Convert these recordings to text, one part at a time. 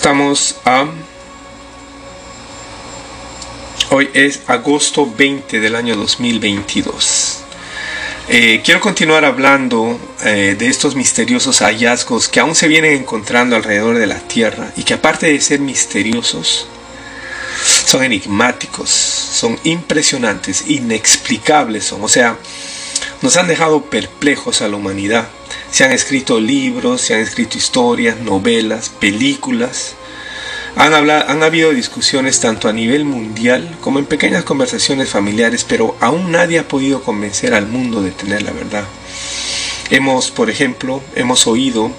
Estamos a... Hoy es agosto 20 del año 2022. Eh, quiero continuar hablando eh, de estos misteriosos hallazgos que aún se vienen encontrando alrededor de la Tierra y que aparte de ser misteriosos, son enigmáticos, son impresionantes, inexplicables son. O sea, nos han dejado perplejos a la humanidad. Se han escrito libros, se han escrito historias, novelas, películas. Han, hablado, han habido discusiones tanto a nivel mundial como en pequeñas conversaciones familiares, pero aún nadie ha podido convencer al mundo de tener la verdad. Hemos, por ejemplo, hemos oído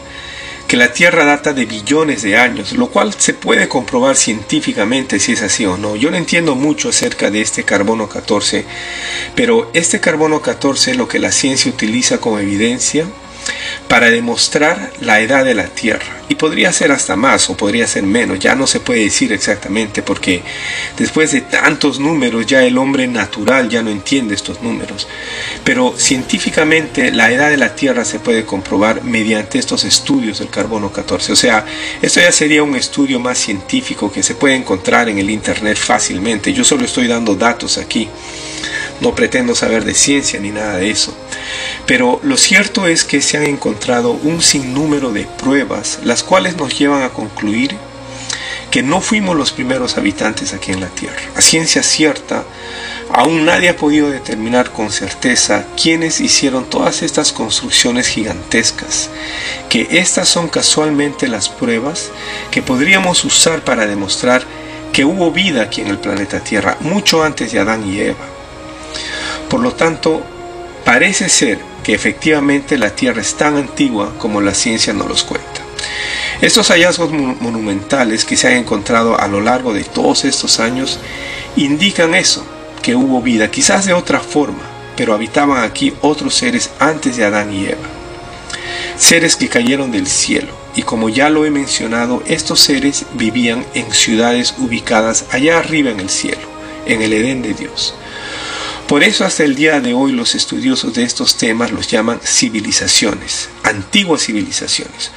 que la Tierra data de billones de años, lo cual se puede comprobar científicamente si es así o no. Yo no entiendo mucho acerca de este carbono 14, pero este carbono 14 lo que la ciencia utiliza como evidencia para demostrar la edad de la Tierra. Y podría ser hasta más o podría ser menos, ya no se puede decir exactamente porque después de tantos números ya el hombre natural ya no entiende estos números. Pero científicamente la edad de la Tierra se puede comprobar mediante estos estudios del carbono 14. O sea, esto ya sería un estudio más científico que se puede encontrar en el Internet fácilmente. Yo solo estoy dando datos aquí. No pretendo saber de ciencia ni nada de eso. Pero lo cierto es que se han encontrado un sinnúmero de pruebas, las cuales nos llevan a concluir que no fuimos los primeros habitantes aquí en la Tierra. A ciencia cierta, aún nadie ha podido determinar con certeza quiénes hicieron todas estas construcciones gigantescas, que estas son casualmente las pruebas que podríamos usar para demostrar que hubo vida aquí en el planeta Tierra, mucho antes de Adán y Eva. Por lo tanto, parece ser que efectivamente la Tierra es tan antigua como la ciencia nos los cuenta. Estos hallazgos monumentales que se han encontrado a lo largo de todos estos años indican eso, que hubo vida, quizás de otra forma, pero habitaban aquí otros seres antes de Adán y Eva. Seres que cayeron del cielo, y como ya lo he mencionado, estos seres vivían en ciudades ubicadas allá arriba en el cielo, en el Edén de Dios. Por eso hasta el día de hoy los estudiosos de estos temas los llaman civilizaciones, antiguas civilizaciones.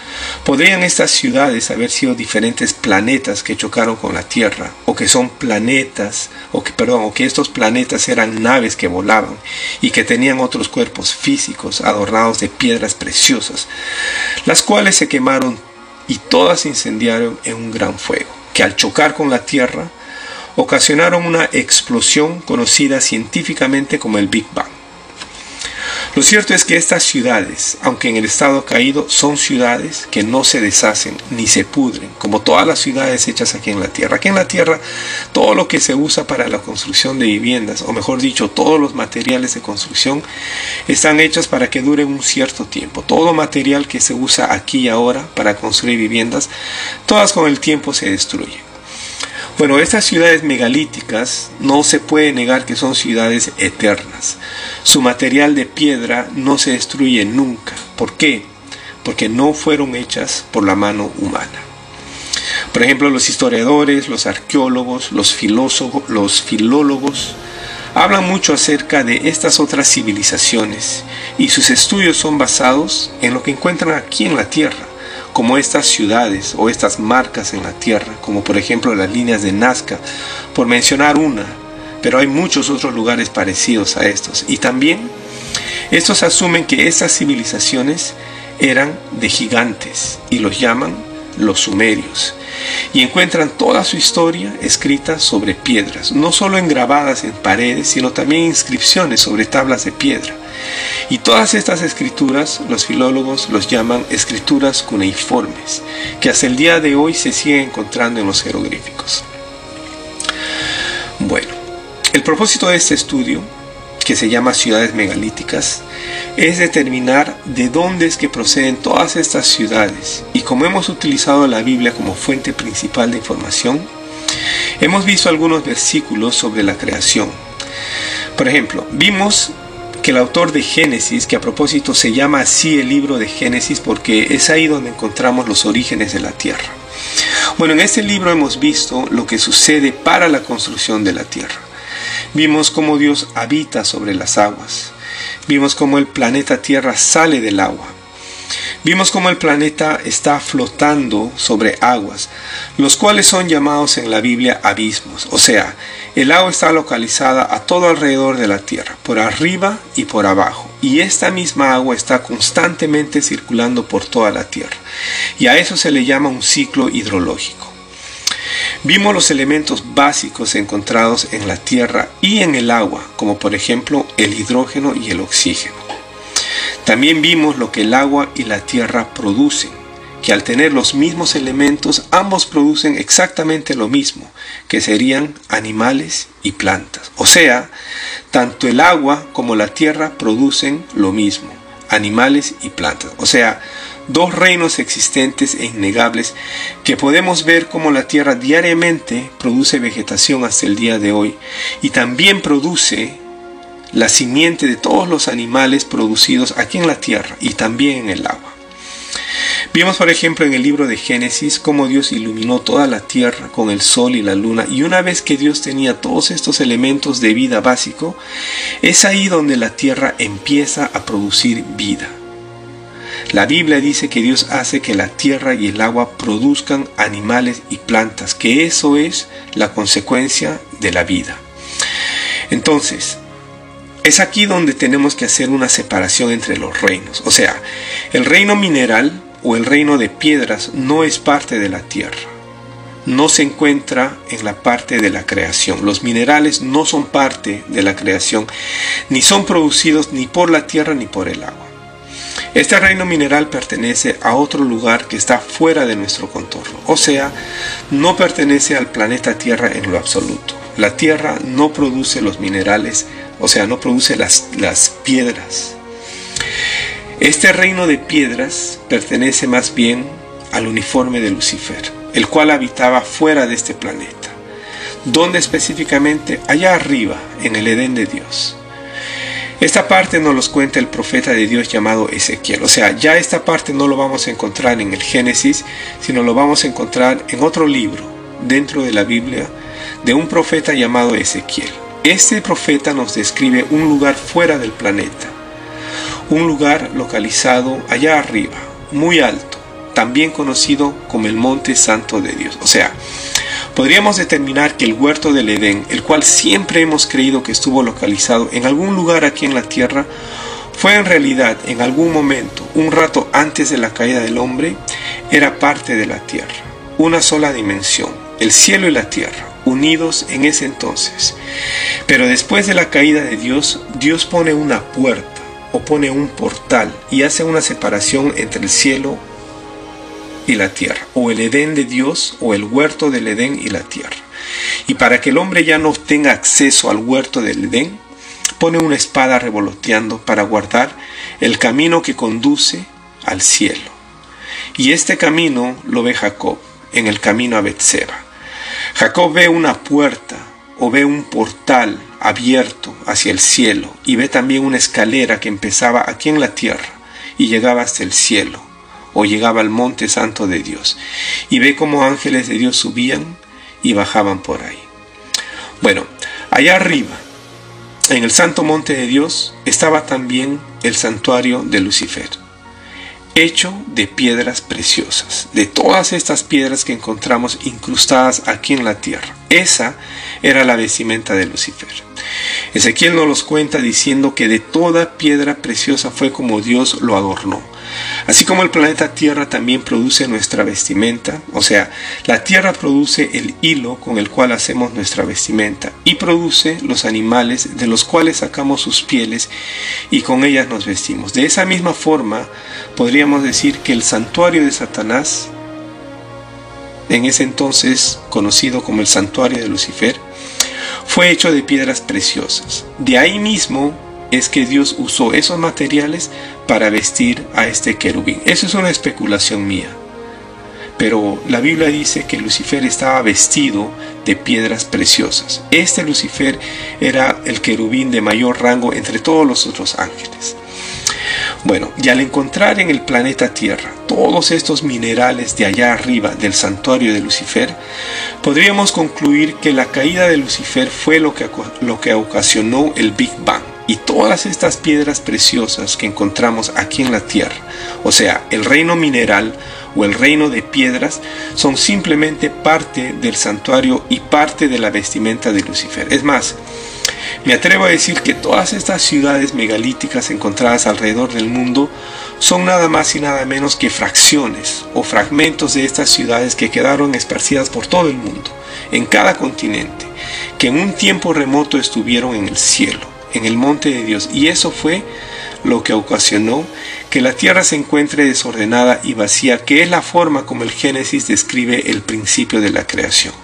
¿Podrían estas ciudades haber sido diferentes planetas que chocaron con la Tierra? ¿O que son planetas, o que, perdón, o que estos planetas eran naves que volaban y que tenían otros cuerpos físicos adornados de piedras preciosas, las cuales se quemaron y todas se incendiaron en un gran fuego, que al chocar con la Tierra, ocasionaron una explosión conocida científicamente como el Big Bang. Lo cierto es que estas ciudades, aunque en el estado caído, son ciudades que no se deshacen ni se pudren, como todas las ciudades hechas aquí en la Tierra. Aquí en la Tierra, todo lo que se usa para la construcción de viviendas, o mejor dicho, todos los materiales de construcción, están hechos para que duren un cierto tiempo. Todo material que se usa aquí y ahora para construir viviendas, todas con el tiempo se destruyen. Bueno, estas ciudades megalíticas no se puede negar que son ciudades eternas. Su material de piedra no se destruye nunca. ¿Por qué? Porque no fueron hechas por la mano humana. Por ejemplo, los historiadores, los arqueólogos, los filósofos, los filólogos hablan mucho acerca de estas otras civilizaciones y sus estudios son basados en lo que encuentran aquí en la Tierra como estas ciudades o estas marcas en la tierra, como por ejemplo las líneas de Nazca, por mencionar una, pero hay muchos otros lugares parecidos a estos. Y también estos asumen que estas civilizaciones eran de gigantes y los llaman los sumerios. Y encuentran toda su historia escrita sobre piedras, no solo engrabadas en paredes, sino también inscripciones sobre tablas de piedra. Y todas estas escrituras los filólogos los llaman escrituras cuneiformes, que hasta el día de hoy se siguen encontrando en los jeroglíficos. Bueno, el propósito de este estudio, que se llama ciudades megalíticas, es determinar de dónde es que proceden todas estas ciudades. Como hemos utilizado la Biblia como fuente principal de información, hemos visto algunos versículos sobre la creación. Por ejemplo, vimos que el autor de Génesis, que a propósito se llama así el libro de Génesis porque es ahí donde encontramos los orígenes de la tierra. Bueno, en este libro hemos visto lo que sucede para la construcción de la tierra. Vimos cómo Dios habita sobre las aguas. Vimos cómo el planeta Tierra sale del agua. Vimos cómo el planeta está flotando sobre aguas, los cuales son llamados en la Biblia abismos. O sea, el agua está localizada a todo alrededor de la Tierra, por arriba y por abajo. Y esta misma agua está constantemente circulando por toda la Tierra. Y a eso se le llama un ciclo hidrológico. Vimos los elementos básicos encontrados en la Tierra y en el agua, como por ejemplo el hidrógeno y el oxígeno. También vimos lo que el agua y la tierra producen, que al tener los mismos elementos ambos producen exactamente lo mismo, que serían animales y plantas. O sea, tanto el agua como la tierra producen lo mismo, animales y plantas. O sea, dos reinos existentes e innegables que podemos ver como la tierra diariamente produce vegetación hasta el día de hoy y también produce la simiente de todos los animales producidos aquí en la tierra y también en el agua. Vimos, por ejemplo, en el libro de Génesis cómo Dios iluminó toda la tierra con el sol y la luna, y una vez que Dios tenía todos estos elementos de vida básico, es ahí donde la tierra empieza a producir vida. La Biblia dice que Dios hace que la tierra y el agua produzcan animales y plantas, que eso es la consecuencia de la vida. Entonces, es aquí donde tenemos que hacer una separación entre los reinos. O sea, el reino mineral o el reino de piedras no es parte de la tierra. No se encuentra en la parte de la creación. Los minerales no son parte de la creación, ni son producidos ni por la tierra ni por el agua. Este reino mineral pertenece a otro lugar que está fuera de nuestro contorno, o sea, no pertenece al planeta Tierra en lo absoluto. La Tierra no produce los minerales o sea, no produce las, las piedras. Este reino de piedras pertenece más bien al uniforme de Lucifer, el cual habitaba fuera de este planeta. ¿Dónde específicamente? Allá arriba, en el Edén de Dios. Esta parte nos los cuenta el profeta de Dios llamado Ezequiel. O sea, ya esta parte no lo vamos a encontrar en el Génesis, sino lo vamos a encontrar en otro libro dentro de la Biblia de un profeta llamado Ezequiel. Este profeta nos describe un lugar fuera del planeta, un lugar localizado allá arriba, muy alto, también conocido como el Monte Santo de Dios. O sea, podríamos determinar que el huerto del Edén, el cual siempre hemos creído que estuvo localizado en algún lugar aquí en la tierra, fue en realidad en algún momento, un rato antes de la caída del hombre, era parte de la tierra, una sola dimensión, el cielo y la tierra, unidos en ese entonces. Pero después de la caída de Dios, Dios pone una puerta o pone un portal y hace una separación entre el cielo y la tierra, o el Edén de Dios o el huerto del Edén y la tierra. Y para que el hombre ya no tenga acceso al huerto del Edén, pone una espada revoloteando para guardar el camino que conduce al cielo. Y este camino lo ve Jacob en el camino a Betseba. Jacob ve una puerta o ve un portal abierto hacia el cielo y ve también una escalera que empezaba aquí en la tierra y llegaba hasta el cielo o llegaba al monte santo de Dios y ve cómo ángeles de Dios subían y bajaban por ahí. Bueno, allá arriba, en el santo monte de Dios, estaba también el santuario de Lucifer hecho de piedras preciosas, de todas estas piedras que encontramos incrustadas aquí en la tierra. Esa era la vestimenta de Lucifer. Ezequiel nos los cuenta diciendo que de toda piedra preciosa fue como Dios lo adornó. Así como el planeta Tierra también produce nuestra vestimenta, o sea, la Tierra produce el hilo con el cual hacemos nuestra vestimenta y produce los animales de los cuales sacamos sus pieles y con ellas nos vestimos. De esa misma forma, podríamos decir que el santuario de Satanás, en ese entonces conocido como el santuario de Lucifer, fue hecho de piedras preciosas. De ahí mismo es que Dios usó esos materiales para vestir a este querubín. Eso es una especulación mía. Pero la Biblia dice que Lucifer estaba vestido de piedras preciosas. Este Lucifer era el querubín de mayor rango entre todos los otros ángeles. Bueno, y al encontrar en el planeta Tierra todos estos minerales de allá arriba del santuario de Lucifer, podríamos concluir que la caída de Lucifer fue lo que, lo que ocasionó el Big Bang y todas estas piedras preciosas que encontramos aquí en la tierra, o sea, el reino mineral o el reino de piedras, son simplemente parte del santuario y parte de la vestimenta de Lucifer. Es más, me atrevo a decir que todas estas ciudades megalíticas encontradas alrededor del mundo son nada más y nada menos que fracciones o fragmentos de estas ciudades que quedaron esparcidas por todo el mundo, en cada continente, que en un tiempo remoto estuvieron en el cielo, en el monte de Dios, y eso fue lo que ocasionó que la tierra se encuentre desordenada y vacía, que es la forma como el Génesis describe el principio de la creación.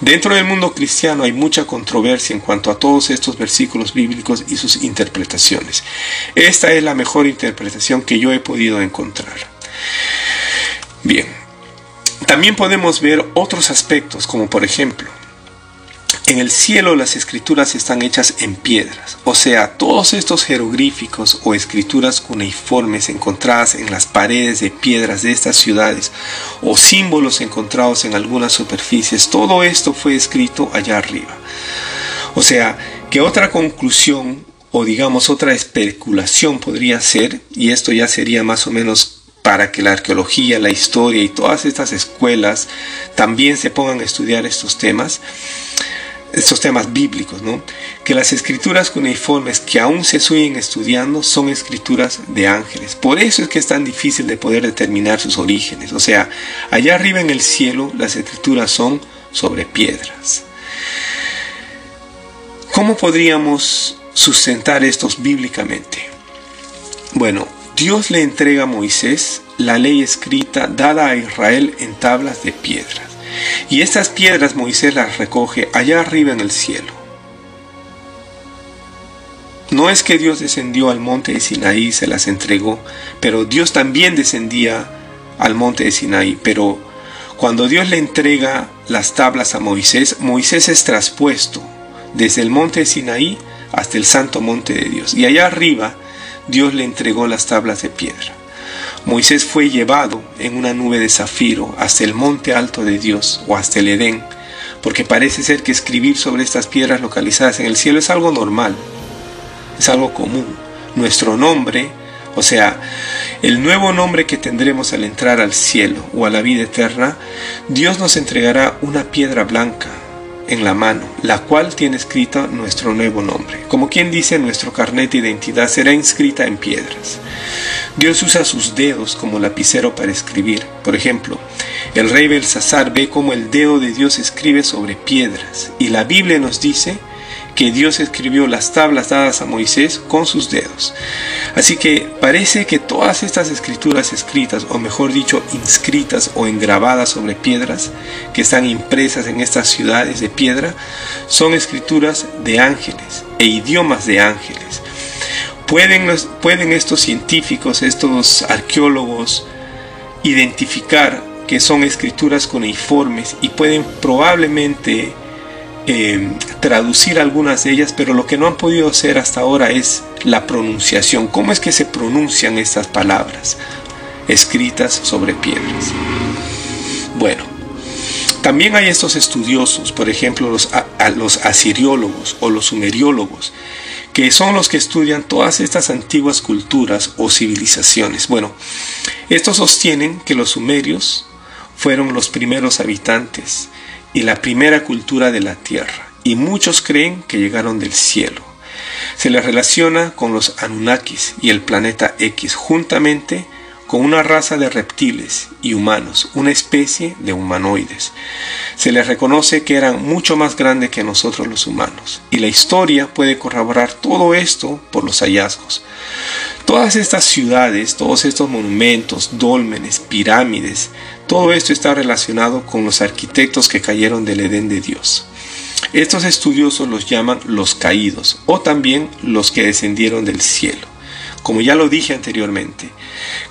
Dentro del mundo cristiano hay mucha controversia en cuanto a todos estos versículos bíblicos y sus interpretaciones. Esta es la mejor interpretación que yo he podido encontrar. Bien, también podemos ver otros aspectos, como por ejemplo, en el cielo las escrituras están hechas en piedras, o sea, todos estos jeroglíficos o escrituras cuneiformes encontradas en las paredes de piedras de estas ciudades o símbolos encontrados en algunas superficies, todo esto fue escrito allá arriba. O sea, que otra conclusión o digamos otra especulación podría ser, y esto ya sería más o menos para que la arqueología, la historia y todas estas escuelas también se pongan a estudiar estos temas, estos temas bíblicos, ¿no? Que las escrituras cuneiformes que aún se siguen estudiando son escrituras de ángeles. Por eso es que es tan difícil de poder determinar sus orígenes. O sea, allá arriba en el cielo las escrituras son sobre piedras. ¿Cómo podríamos sustentar estos bíblicamente? Bueno, Dios le entrega a Moisés la ley escrita dada a Israel en tablas de piedra. Y estas piedras Moisés las recoge allá arriba en el cielo. No es que Dios descendió al monte de Sinaí y se las entregó, pero Dios también descendía al monte de Sinaí. Pero cuando Dios le entrega las tablas a Moisés, Moisés es traspuesto desde el monte de Sinaí hasta el santo monte de Dios. Y allá arriba Dios le entregó las tablas de piedra. Moisés fue llevado en una nube de zafiro hasta el monte alto de Dios o hasta el Edén, porque parece ser que escribir sobre estas piedras localizadas en el cielo es algo normal, es algo común. Nuestro nombre, o sea, el nuevo nombre que tendremos al entrar al cielo o a la vida eterna, Dios nos entregará una piedra blanca en la mano, la cual tiene escrito nuestro nuevo nombre. Como quien dice, nuestro carnet de identidad será inscrita en piedras. Dios usa sus dedos como lapicero para escribir. Por ejemplo, el rey Belsasar ve cómo el dedo de Dios escribe sobre piedras, y la Biblia nos dice que Dios escribió las tablas dadas a Moisés con sus dedos. Así que parece que todas estas escrituras escritas, o mejor dicho, inscritas o engrabadas sobre piedras, que están impresas en estas ciudades de piedra, son escrituras de ángeles e idiomas de ángeles. ¿Pueden, estos científicos, estos arqueólogos, identificar que son escrituras cuneiformes y pueden probablemente Em, traducir algunas de ellas, pero lo que no han podido hacer hasta ahora es la pronunciación. ¿Cómo es que se pronuncian estas palabras escritas sobre piedras? Bueno, también hay estos estudiosos, por ejemplo los, los asiriólogos o los sumeriólogos, que son los que estudian todas estas antiguas culturas o civilizaciones. Bueno, estos sostienen que los sumerios fueron los primeros habitantes y la primera cultura de la tierra, y muchos creen que llegaron del cielo. Se les relaciona con los Anunnakis y el planeta X, juntamente con una raza de reptiles y humanos, una especie de humanoides. Se les reconoce que eran mucho más grandes que nosotros los humanos, y la historia puede corroborar todo esto por los hallazgos. Todas estas ciudades, todos estos monumentos, dólmenes, pirámides, todo esto está relacionado con los arquitectos que cayeron del Edén de Dios. Estos estudiosos los llaman los caídos o también los que descendieron del cielo. Como ya lo dije anteriormente,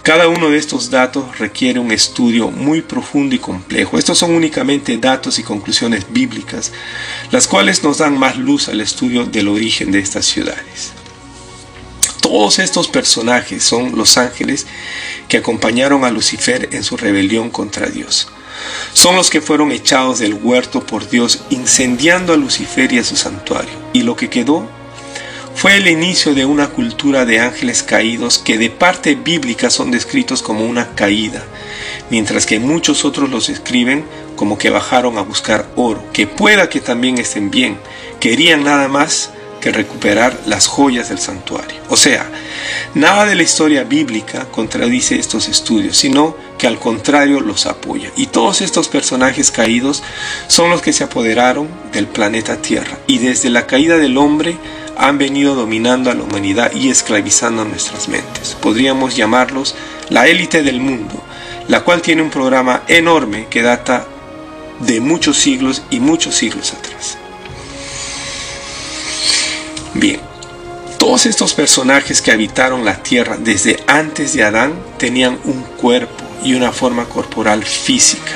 cada uno de estos datos requiere un estudio muy profundo y complejo. Estos son únicamente datos y conclusiones bíblicas, las cuales nos dan más luz al estudio del origen de estas ciudades. Todos estos personajes son los ángeles que acompañaron a Lucifer en su rebelión contra Dios. Son los que fueron echados del huerto por Dios, incendiando a Lucifer y a su santuario. Y lo que quedó fue el inicio de una cultura de ángeles caídos que de parte bíblica son descritos como una caída, mientras que muchos otros los escriben como que bajaron a buscar oro, que pueda que también estén bien, querían nada más que recuperar las joyas del santuario. O sea, nada de la historia bíblica contradice estos estudios, sino que al contrario los apoya. Y todos estos personajes caídos son los que se apoderaron del planeta Tierra y desde la caída del hombre han venido dominando a la humanidad y esclavizando nuestras mentes. Podríamos llamarlos la élite del mundo, la cual tiene un programa enorme que data de muchos siglos y muchos siglos atrás. Bien, todos estos personajes que habitaron la tierra desde antes de Adán tenían un cuerpo y una forma corporal física.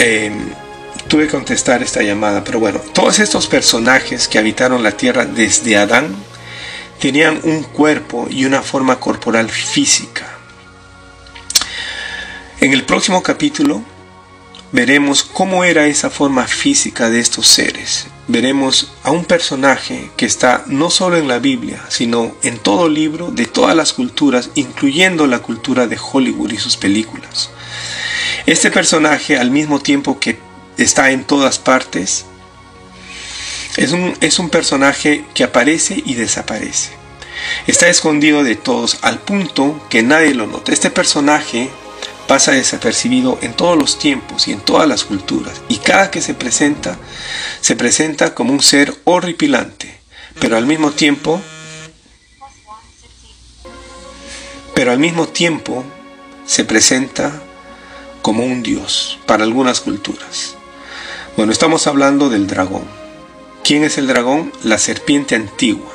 Eh, tuve que contestar esta llamada, pero bueno, todos estos personajes que habitaron la tierra desde Adán tenían un cuerpo y una forma corporal física. En el próximo capítulo veremos cómo era esa forma física de estos seres. Veremos a un personaje que está no solo en la Biblia, sino en todo libro de todas las culturas, incluyendo la cultura de Hollywood y sus películas. Este personaje, al mismo tiempo que está en todas partes. Es un, es un personaje que aparece y desaparece. Está escondido de todos al punto que nadie lo nota. Este personaje pasa desapercibido en todos los tiempos y en todas las culturas. Y cada que se presenta, se presenta como un ser horripilante. Pero al mismo tiempo, pero al mismo tiempo se presenta como un dios para algunas culturas. Bueno, estamos hablando del dragón. ¿Quién es el dragón? La serpiente antigua.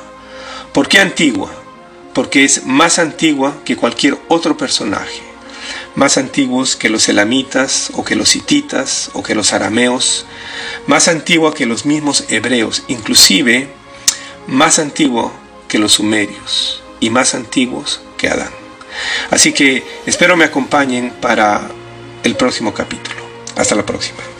¿Por qué antigua? Porque es más antigua que cualquier otro personaje. Más antiguos que los elamitas o que los hititas o que los arameos. Más antigua que los mismos hebreos. Inclusive más antigua que los sumerios. Y más antiguos que Adán. Así que espero me acompañen para el próximo capítulo. Hasta la próxima.